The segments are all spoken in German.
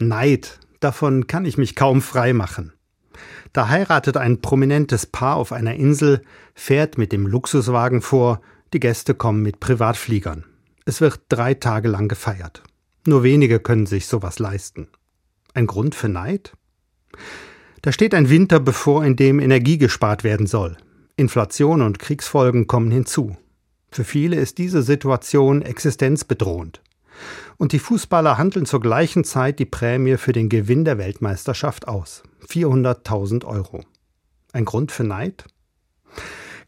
Neid, davon kann ich mich kaum frei machen. Da heiratet ein prominentes Paar auf einer Insel, fährt mit dem Luxuswagen vor, die Gäste kommen mit Privatfliegern. Es wird drei Tage lang gefeiert. Nur wenige können sich sowas leisten. Ein Grund für Neid? Da steht ein Winter bevor, in dem Energie gespart werden soll. Inflation und Kriegsfolgen kommen hinzu. Für viele ist diese Situation existenzbedrohend. Und die Fußballer handeln zur gleichen Zeit die Prämie für den Gewinn der Weltmeisterschaft aus. 400.000 Euro. Ein Grund für Neid?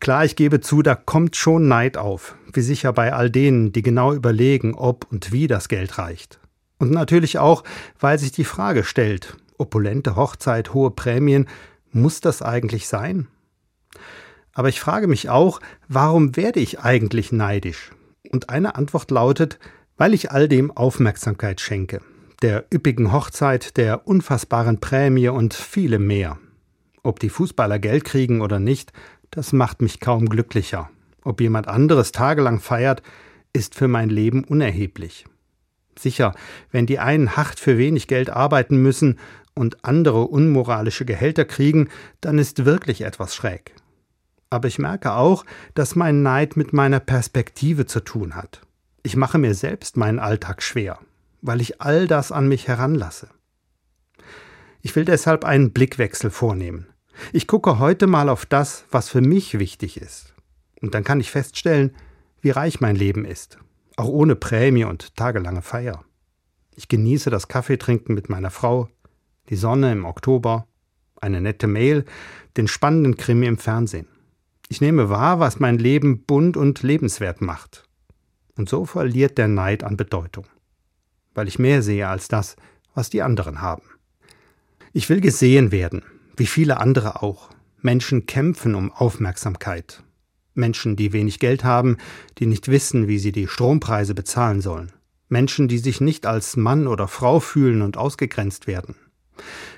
Klar, ich gebe zu, da kommt schon Neid auf, wie sicher bei all denen, die genau überlegen, ob und wie das Geld reicht. Und natürlich auch, weil sich die Frage stellt, opulente Hochzeit, hohe Prämien, muss das eigentlich sein? Aber ich frage mich auch, warum werde ich eigentlich neidisch? Und eine Antwort lautet, weil ich all dem Aufmerksamkeit schenke, der üppigen Hochzeit, der unfassbaren Prämie und vielem mehr. Ob die Fußballer Geld kriegen oder nicht, das macht mich kaum glücklicher. Ob jemand anderes tagelang feiert, ist für mein Leben unerheblich. Sicher, wenn die einen hart für wenig Geld arbeiten müssen und andere unmoralische Gehälter kriegen, dann ist wirklich etwas schräg. Aber ich merke auch, dass mein Neid mit meiner Perspektive zu tun hat. Ich mache mir selbst meinen Alltag schwer, weil ich all das an mich heranlasse. Ich will deshalb einen Blickwechsel vornehmen. Ich gucke heute mal auf das, was für mich wichtig ist. Und dann kann ich feststellen, wie reich mein Leben ist, auch ohne Prämie und tagelange Feier. Ich genieße das Kaffeetrinken mit meiner Frau, die Sonne im Oktober, eine nette Mail, den spannenden Krimi im Fernsehen. Ich nehme wahr, was mein Leben bunt und lebenswert macht. Und so verliert der Neid an Bedeutung, weil ich mehr sehe als das, was die anderen haben. Ich will gesehen werden, wie viele andere auch. Menschen kämpfen um Aufmerksamkeit. Menschen, die wenig Geld haben, die nicht wissen, wie sie die Strompreise bezahlen sollen. Menschen, die sich nicht als Mann oder Frau fühlen und ausgegrenzt werden.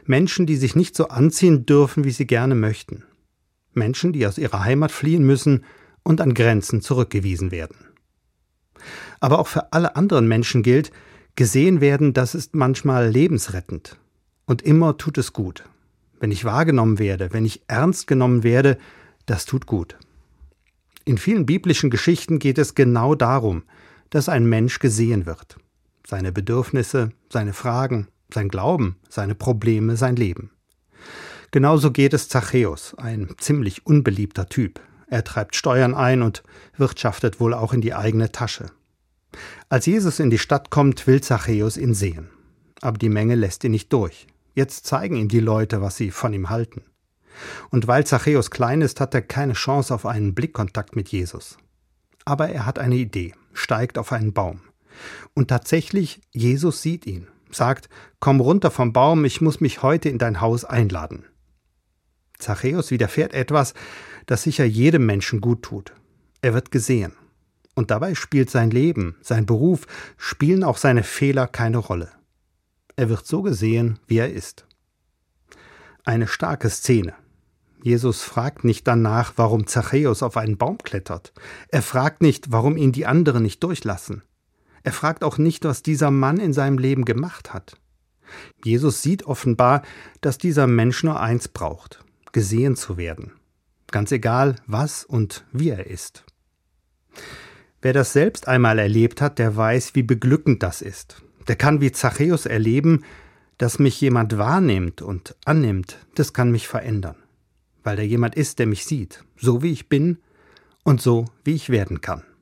Menschen, die sich nicht so anziehen dürfen, wie sie gerne möchten. Menschen, die aus ihrer Heimat fliehen müssen und an Grenzen zurückgewiesen werden. Aber auch für alle anderen Menschen gilt, gesehen werden, das ist manchmal lebensrettend. Und immer tut es gut. Wenn ich wahrgenommen werde, wenn ich ernst genommen werde, das tut gut. In vielen biblischen Geschichten geht es genau darum, dass ein Mensch gesehen wird. Seine Bedürfnisse, seine Fragen, sein Glauben, seine Probleme, sein Leben. Genauso geht es Zachäus, ein ziemlich unbeliebter Typ. Er treibt Steuern ein und wirtschaftet wohl auch in die eigene Tasche. Als Jesus in die Stadt kommt, will Zachäus ihn sehen. Aber die Menge lässt ihn nicht durch. Jetzt zeigen ihm die Leute, was sie von ihm halten. Und weil Zachäus klein ist, hat er keine Chance auf einen Blickkontakt mit Jesus. Aber er hat eine Idee, steigt auf einen Baum. Und tatsächlich, Jesus sieht ihn, sagt, komm runter vom Baum, ich muss mich heute in dein Haus einladen. Zachäus widerfährt etwas, das sicher jedem Menschen gut tut. Er wird gesehen. Und dabei spielt sein Leben, sein Beruf, spielen auch seine Fehler keine Rolle. Er wird so gesehen, wie er ist. Eine starke Szene. Jesus fragt nicht danach, warum Zachäus auf einen Baum klettert. Er fragt nicht, warum ihn die anderen nicht durchlassen. Er fragt auch nicht, was dieser Mann in seinem Leben gemacht hat. Jesus sieht offenbar, dass dieser Mensch nur eins braucht, gesehen zu werden. Ganz egal, was und wie er ist. Wer das selbst einmal erlebt hat, der weiß, wie beglückend das ist. Der kann wie Zachäus erleben, dass mich jemand wahrnimmt und annimmt, das kann mich verändern. Weil da jemand ist, der mich sieht, so wie ich bin und so wie ich werden kann.